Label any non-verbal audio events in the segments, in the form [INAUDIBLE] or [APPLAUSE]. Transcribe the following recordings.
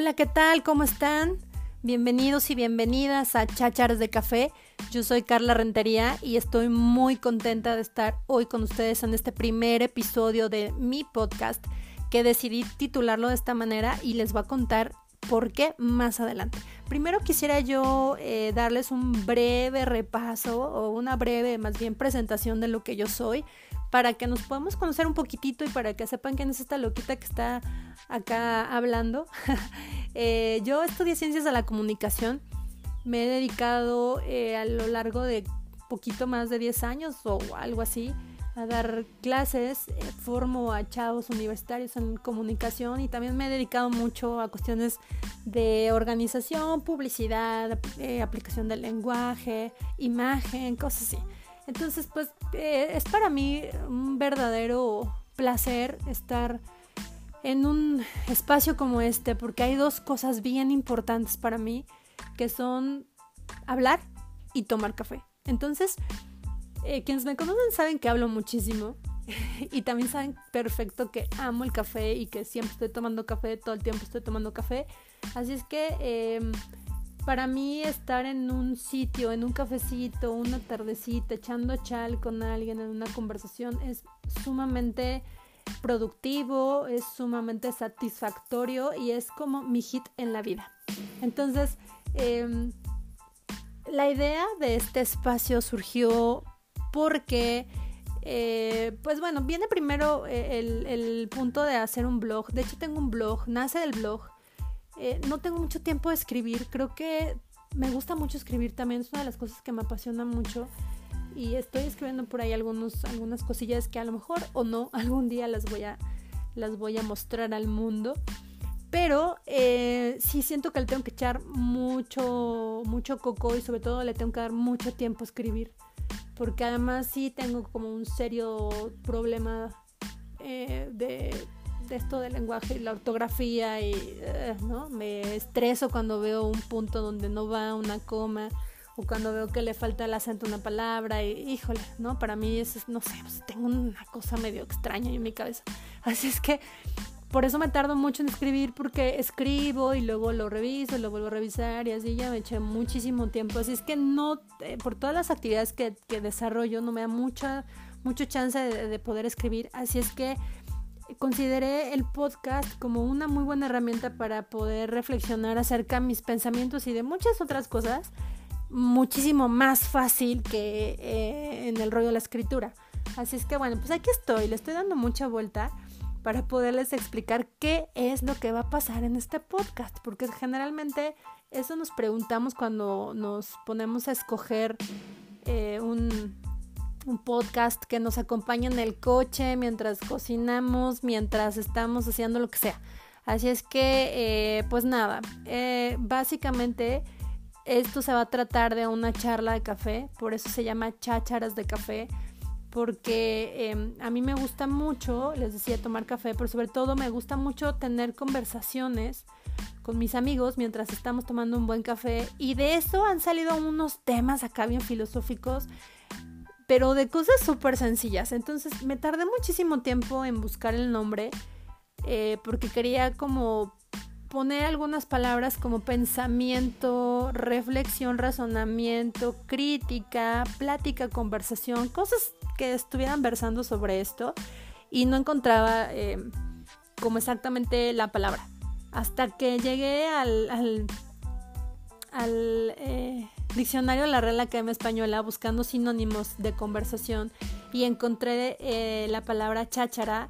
Hola, ¿qué tal? ¿Cómo están? Bienvenidos y bienvenidas a Chácharas de Café. Yo soy Carla Rentería y estoy muy contenta de estar hoy con ustedes en este primer episodio de mi podcast que decidí titularlo de esta manera y les voy a contar por qué más adelante. Primero quisiera yo eh, darles un breve repaso o una breve más bien presentación de lo que yo soy para que nos podamos conocer un poquitito y para que sepan quién es esta loquita que está acá hablando. [LAUGHS] Eh, yo estudié ciencias de la comunicación, me he dedicado eh, a lo largo de poquito más de 10 años o algo así a dar clases, eh, formo a chavos universitarios en comunicación y también me he dedicado mucho a cuestiones de organización, publicidad, aplicación del lenguaje, imagen, cosas así. Entonces, pues eh, es para mí un verdadero placer estar en un espacio como este, porque hay dos cosas bien importantes para mí, que son hablar y tomar café. Entonces, eh, quienes me conocen saben que hablo muchísimo [LAUGHS] y también saben perfecto que amo el café y que siempre estoy tomando café, todo el tiempo estoy tomando café. Así es que... Em, para mí estar en un sitio, en un cafecito, una tardecita, echando chal con alguien en una conversación es sumamente productivo, es sumamente satisfactorio y es como mi hit en la vida. Entonces, em, la idea de este espacio surgió porque, eh, pues bueno, viene primero eh, el, el punto de hacer un blog. De hecho, tengo un blog, nace del blog eh, no tengo mucho tiempo de escribir, creo que me gusta mucho escribir también, es una de las cosas que me apasiona mucho y estoy escribiendo por ahí algunos, algunas cosillas que a lo mejor o no [LAUGHS] algún día las voy a, las voy a mostrar al mundo. Pero eh, sí siento que le tengo que echar mucho, mucho coco y sobre todo le tengo que dar mucho tiempo a escribir. Porque además sí tengo como un serio problema eh, de esto del lenguaje y la ortografía y eh, ¿no? me estreso cuando veo un punto donde no va una coma o cuando veo que le falta el acento a una palabra y híjole, ¿no? Para mí es, no sé, pues, tengo una cosa medio extraña en mi cabeza. Así es que por eso me tardo mucho en escribir porque escribo y luego lo reviso, lo vuelvo a revisar y así ya me eché muchísimo tiempo. Así es que no, eh, por todas las actividades que, que, desarrollo, no me da mucha, mucho chance de, de poder escribir. Así es que consideré el podcast como una muy buena herramienta para poder reflexionar acerca de mis pensamientos y de muchas otras cosas, muchísimo más fácil que eh, en el rollo de la escritura. Así es que bueno, pues aquí estoy, le estoy dando mucha vuelta para poderles explicar qué es lo que va a pasar en este podcast, porque generalmente eso nos preguntamos cuando nos ponemos a escoger eh, un, un podcast que nos acompaña en el coche, mientras cocinamos, mientras estamos haciendo lo que sea. Así es que, eh, pues nada, eh, básicamente esto se va a tratar de una charla de café, por eso se llama chácharas de café, porque em, a mí me gusta mucho, les decía, tomar café, pero sobre todo me gusta mucho tener conversaciones con mis amigos mientras estamos tomando un buen café y de eso han salido unos temas acá bien filosóficos pero de cosas súper sencillas. Entonces me tardé muchísimo tiempo en buscar el nombre eh, porque quería como poner algunas palabras como pensamiento, reflexión, razonamiento, crítica, plática, conversación, cosas que estuvieran versando sobre esto y no encontraba eh, como exactamente la palabra. Hasta que llegué al, al, eh, Diccionario de la Real Academia Española buscando sinónimos de conversación y encontré eh, la palabra cháchara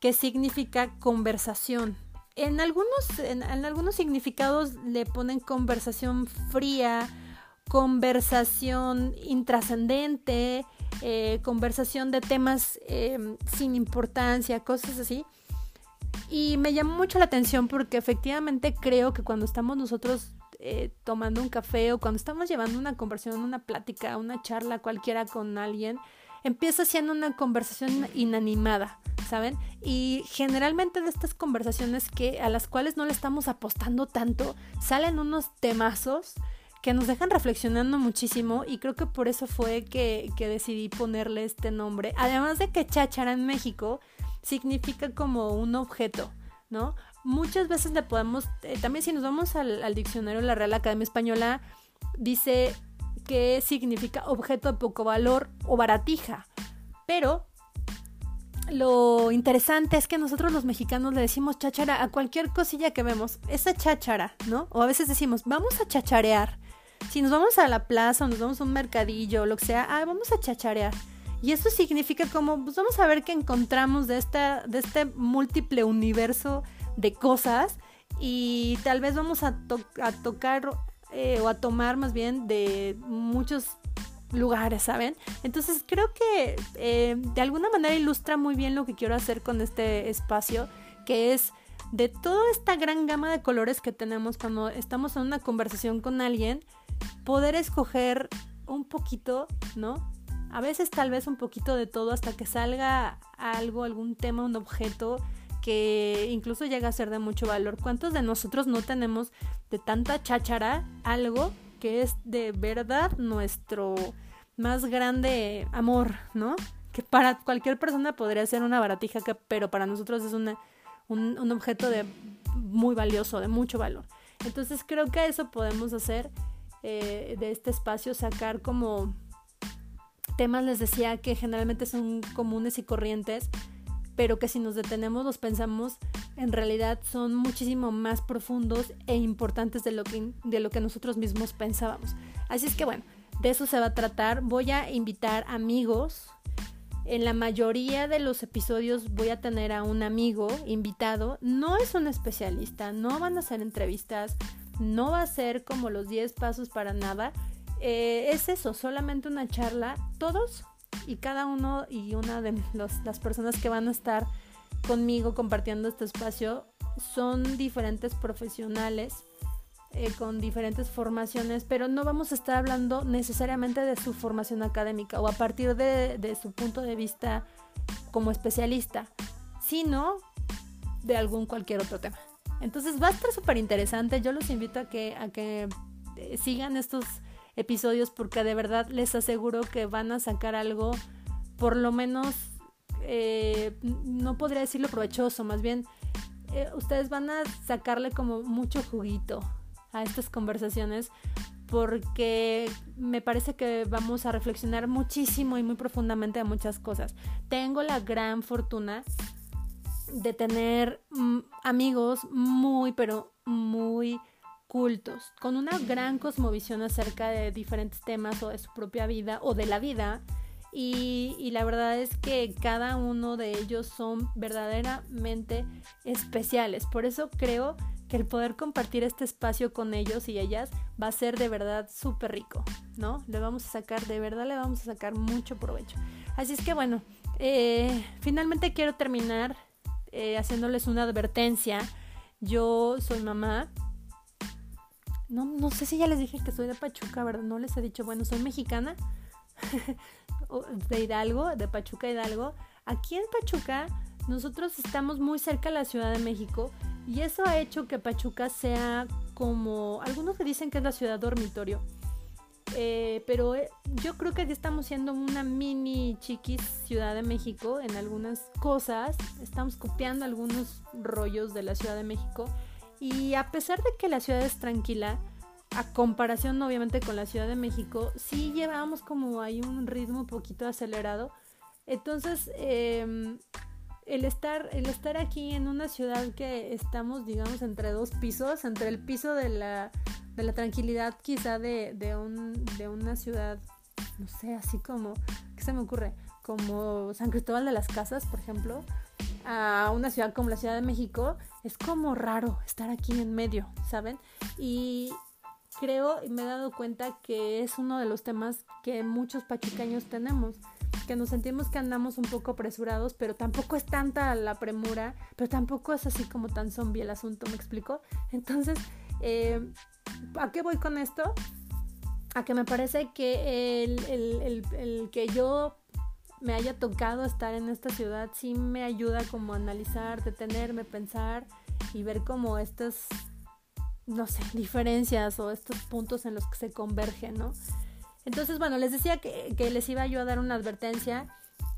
que significa conversación. En algunos, en, algunos significados le ponen conversación fría, conversación intrascendente, eh, conversación de temas em, sin importancia, cosas así. Y me llamó mucho la atención porque efectivamente creo que cuando estamos nosotros eh, tomando un café o cuando estamos llevando una conversación, una plática, una charla cualquiera con alguien, empieza siendo una conversación inanimada, ¿saben? Y generalmente de estas conversaciones que a las cuales no le estamos apostando tanto, salen unos temazos que nos dejan reflexionando muchísimo y creo que por eso fue que, que decidí ponerle este nombre. Además de que cháchara en México significa como un objeto, ¿no? Muchas veces le podemos, eh, también si nos vamos al, diccionario de la Real Academia Española, dice que significa objeto de poco valor o baratija. Pero lo interesante es que nosotros los mexicanos le decimos cháchara a cualquier cosilla que vemos. Esa cháchara, ¿no? O a veces decimos, vamos a chacharear. Si nos vamos a la plaza o nos vamos a un mercadillo o lo que sea, vamos a chacharear. Y eso significa como, pues vamos a ver qué encontramos de, esta, de este múltiple universo de cosas y tal vez vamos a, tocar eh, o a tomar más bien de muchos lugares, ¿saben? Entonces creo que eh, de alguna manera ilustra muy bien lo que quiero hacer con este espacio, que es de toda esta gran gama de colores que tenemos cuando estamos en una conversación con alguien, poder escoger un poquito, ¿no? A veces tal vez un poquito de todo hasta que salga algo, algún tema, un objeto que incluso llega a ser de mucho valor. ¿Cuántos de nosotros no tenemos de tanta cháchara algo que es de verdad nuestro más grande amor, ¿no? Que para cualquier persona podría ser una baratija, que, pero para nosotros es un, un, objeto de muy valioso, de mucho valor. Entonces creo que eso podemos hacer eh, de este espacio, sacar como temas, les decía, que generalmente son comunes y corrientes, pero que si nos detenemos los pensamos, en realidad son muchísimo más profundos e importantes de lo que, de lo que nosotros mismos pensábamos. Así es que bueno, de eso se va a tratar. Voy a invitar amigos. En la mayoría de los episodios voy a tener a un amigo invitado. No es un especialista, no van a ser entrevistas, no va a ser como los 10 pasos para nada. Eh, es eso, solamente una charla. Todos y cada uno y una de las personas que van a estar conmigo compartiendo este espacio son diferentes profesionales eh, con diferentes formaciones, pero no vamos a estar hablando necesariamente de su formación académica o a partir de, de su punto de vista como especialista, sino de algún cualquier otro tema. Entonces va a estar súper interesante. Yo los invito a que, a que eh, sigan estos episodios porque de verdad les aseguro que van a sacar algo por lo menos, eh, no podría decirlo provechoso, más bien eh, ustedes van a sacarle como mucho juguito a estas conversaciones porque me parece que vamos a reflexionar muchísimo y muy profundamente de muchas cosas. Tengo la gran fortuna de tener mm, amigos muy, pero muy cultos, con una gran cosmovisión acerca de diferentes temas o de su propia vida o de la vida. Y, la verdad es que cada uno de ellos son verdaderamente especiales. Por eso creo que el poder compartir este espacio con ellos y ellas va a ser de verdad súper rico, ¿no? Le vamos a sacar, de verdad le vamos a sacar mucho provecho. Así es que bueno, eh, finalmente quiero terminar eh, haciéndoles una advertencia. Yo soy mamá no, no sé si ya les dije que soy de Pachuca, ¿verdad? No les he dicho, bueno, soy mexicana, [LAUGHS] de Hidalgo, de Pachuca Hidalgo. Aquí en Pachuca nosotros estamos muy cerca de la Ciudad de México y eso ha hecho que Pachuca sea como, algunos dicen que es la ciudad dormitorio, eh, pero eh, yo creo que aquí estamos siendo una mini chiquis Ciudad de México en algunas cosas, estamos copiando algunos rollos de la Ciudad de México y a pesar de que la ciudad es tranquila, a comparación obviamente con la Ciudad de México, sí llevamos como hay un ritmo un poquito acelerado. Entonces, em, el, estar, el estar aquí en una ciudad que estamos, digamos, entre dos pisos, entre el piso de la, de la tranquilidad quizá de, de, un, de una ciudad, no sé, así como, ¿qué se me ocurre? Como San Cristóbal de las Casas, por ejemplo, a una ciudad como la Ciudad de México, es como raro estar aquí en medio, ¿saben? Y creo y me he dado cuenta que es uno de los temas que muchos pachucaños tenemos, que nos sentimos que andamos un poco apresurados, pero tampoco es tanta la premura, pero tampoco es así como tan zombie el asunto, ¿me explico? Entonces, eh, ¿a qué voy con esto? A que me parece que el, el, el que yo me haya tocado estar en esta ciudad sí me ayuda como a analizar, detenerme, pensar y ver como estas, no sé, [LAUGHS] diferencias o estos puntos en los que se convergen, ¿no? Entonces, bueno, les decía que, les iba yo a dar una advertencia.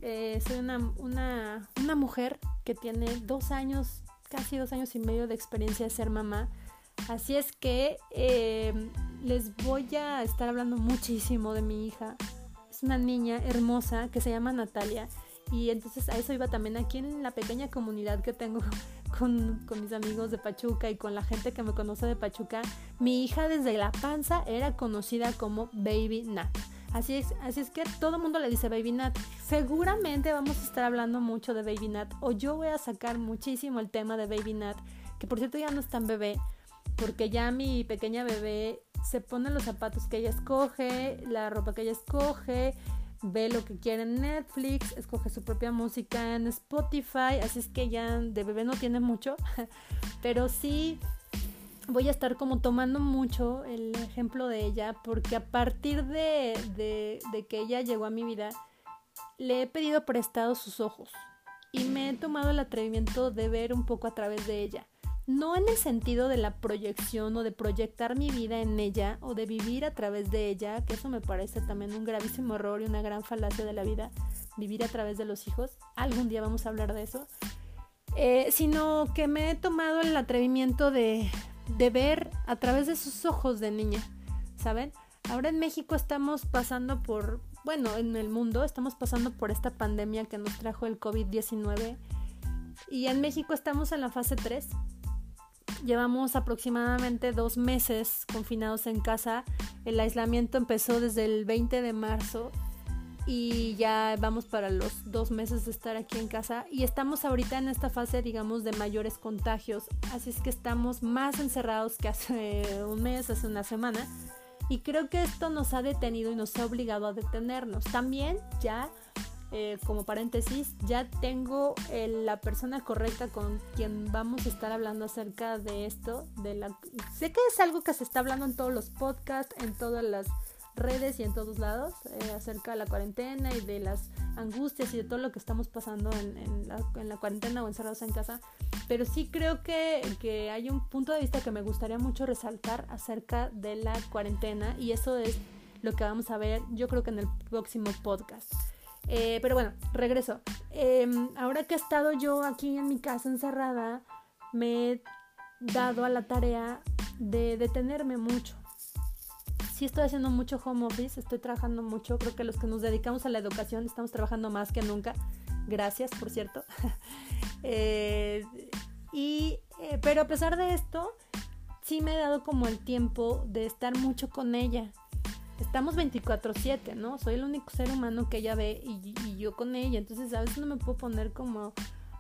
Eh, soy una, una, una mujer que tiene dos años casi dos años y medio de experiencia de ser mamá. Así es que eh, les voy a estar hablando muchísimo de mi hija. Es una niña hermosa que se llama Natalia. Y entonces a eso iba también aquí en la pequeña comunidad que tengo [LAUGHS] con, con, mis amigos de Pachuca y con la gente que me conoce de Pachuca. Mi hija desde la panza era conocida como Baby Nat. Así es, así es que todo el mundo le dice Baby Nat. Seguramente vamos a estar hablando mucho de Baby Nat. O yo voy a sacar muchísimo el tema de Baby Nat. Que por cierto ya no es tan bebé. Porque ya mi pequeña bebé se pone los zapatos que ella escoge, la ropa que ella escoge, ve lo que quiere en Netflix, escoge su propia música en Spotify. Así es que ya de bebé no tiene mucho. [LAUGHS] Pero sí voy a estar como tomando mucho el ejemplo de ella porque a partir de, de, que ella llegó a mi vida, le he pedido prestado sus ojos y me he tomado el atrevimiento de ver un poco a través de ella. No en el sentido de la proyección o de proyectar mi vida en ella o de vivir a través de ella, que eso me parece también un gravísimo error y una gran falacia de la vida, vivir a través de los hijos. Algún día vamos a hablar de eso. Eh, sino que me he tomado el atrevimiento de, de ver a través de sus ojos de niña, ¿saben? Ahora en México estamos pasando por, bueno, en el mundo estamos pasando por esta pandemia que nos trajo el COVID-19 y en México estamos en la fase 3. Llevamos aproximadamente dos meses confinados en casa. El aislamiento empezó desde el 20 de marzo y ya vamos para los dos meses de estar aquí en casa. Y estamos ahorita en esta fase digamos de mayores contagios. Así es que estamos más encerrados que hace [LAUGHS] un mes hace una semana. Y creo que esto nos ha detenido y nos ha obligado a detenernos. También ya eh, como paréntesis ya tengo la persona correcta con quien vamos a estar hablando acerca de esto sé que es algo que se está hablando en todos los podcasts en todas las redes y en todos lados eh, acerca de la cuarentena y de las angustias y de todo lo que estamos pasando en, la, cuarentena o encerrados en casa. Pero sí creo que, que, hay un punto de vista que me gustaría mucho resaltar acerca de la cuarentena y eso es lo que vamos a ver yo creo que en el próximo podcast. Eh, pero bueno, regreso. Em, ahora que he estado yo aquí en mi casa encerrada, me he dado a la tarea de detenerme mucho sí estoy haciendo mucho home office, estoy trabajando mucho, creo que los que nos dedicamos a la educación estamos trabajando más que nunca. Gracias, por cierto. [LAUGHS] Eh, y, eh, pero a pesar de esto, sí me he dado como el tiempo de estar mucho con ella. Estamos 24/7, ¿no? Soy el único ser humano que ella ve y, yo con ella. Entonces a veces no me puedo poner como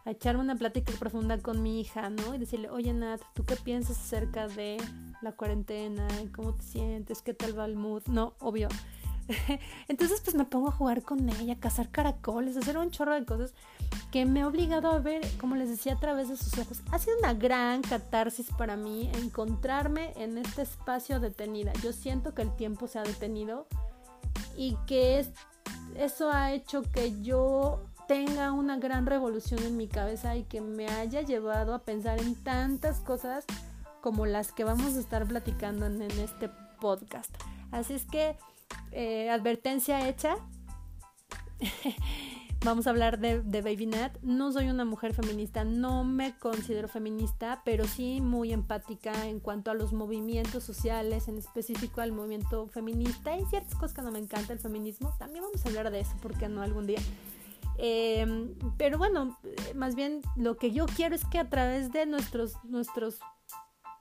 a echarme una plática profunda con mi hija, ¿no? Y decirle, oye Nat, ¿tú qué piensas acerca de la cuarentena, cómo te sientes, qué tal va el mood. No, obvio. [LAUGHS] Entonces pues me pongo a jugar con ella, a cazar caracoles, a hacer un chorro de cosas que me ha obligado a ver, como les decía, a través de sus ojos. Ha sido una gran catarsis para mí encontrarme en este espacio detenida. Yo siento que el tiempo se ha detenido y que es, eso ha hecho que yo tenga una gran revolución en mi cabeza y que me haya llevado a pensar en tantas cosas como las que vamos a estar platicando en, este podcast. Así es que, eh, advertencia hecha. [LAUGHS] vamos a hablar de, Baby Nat. No soy una mujer feminista, no me considero feminista, pero sí muy empática en cuanto a los movimientos sociales, en específico al movimiento feminista y ciertas cosas que no me encanta el feminismo. También vamos a hablar de eso, porque no algún día? Em, pero bueno, más bien lo que yo quiero es que a través de nuestros, nuestros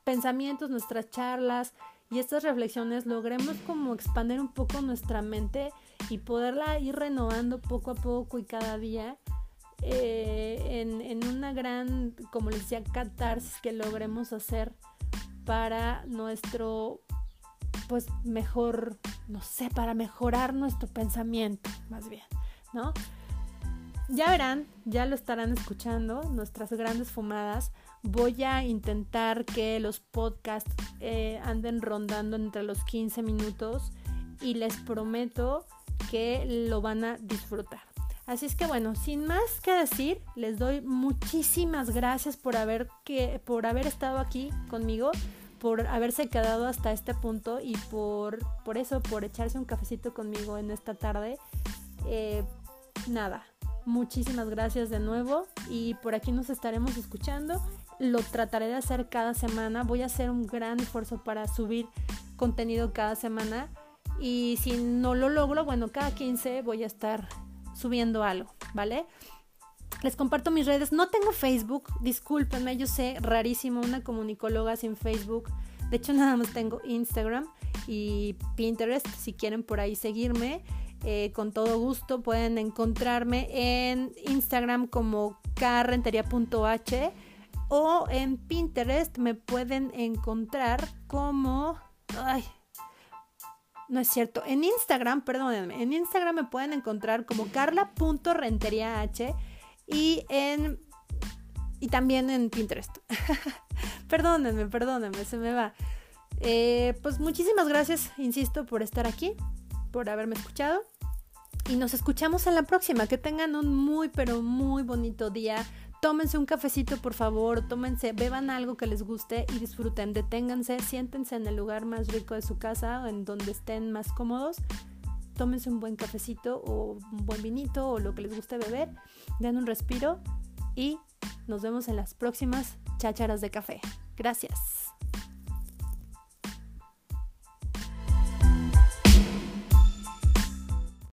pensamientos, nuestras charlas y estas reflexiones logremos como expandir un poco nuestra mente y poderla ir renovando poco a poco y cada día eh, en, una gran, como les decía, catarsis que logremos hacer para nuestro, pues mejor, no sé, para mejorar nuestro pensamiento, más bien, ¿no? Ya verán, ya lo estarán escuchando, nuestras grandes fumadas Voy a intentar que los podcasts eh, anden rondando entre los 15 minutos y les prometo que lo van a disfrutar. Así es que bueno, sin más que decir, les doy muchísimas gracias por haber, que, por haber estado aquí conmigo, por haberse quedado hasta este punto y por, por eso, por echarse un cafecito conmigo en esta tarde. Eh, nada, muchísimas gracias de nuevo y por aquí nos estaremos escuchando lo trataré de hacer cada semana. Voy a hacer un gran esfuerzo para subir contenido cada semana. Y si no lo logro, bueno, cada 15 voy a estar subiendo algo, ¿vale? Les comparto mis redes. No tengo Facebook, discúlpenme, yo sé, rarísimo, una comunicóloga sin Facebook. De hecho, nada más tengo Instagram y Pinterest. Si quieren por ahí seguirme, eh, con todo gusto pueden encontrarme en Instagram como carrentería.h o en Pinterest me pueden encontrar como... Ay, no es cierto. En Instagram, perdónenme, en Instagram me pueden encontrar como carla.renteriah y en y también en Pinterest. [LAUGHS] perdónenme, perdónenme, se me va. Eh, pues muchísimas gracias, insisto, por estar aquí, por haberme escuchado. Y nos escuchamos en la próxima. Que tengan un muy, pero muy bonito día. Tómense un cafecito, por favor. Tómense, beban algo que les guste y disfruten. Deténganse, siéntense en el lugar más rico de su casa o en donde estén más cómodos tómense un buen cafecito o un buen vinito o lo que les guste beber, den un respiro y nos vemos en las próximas chácharas de café. Gracias.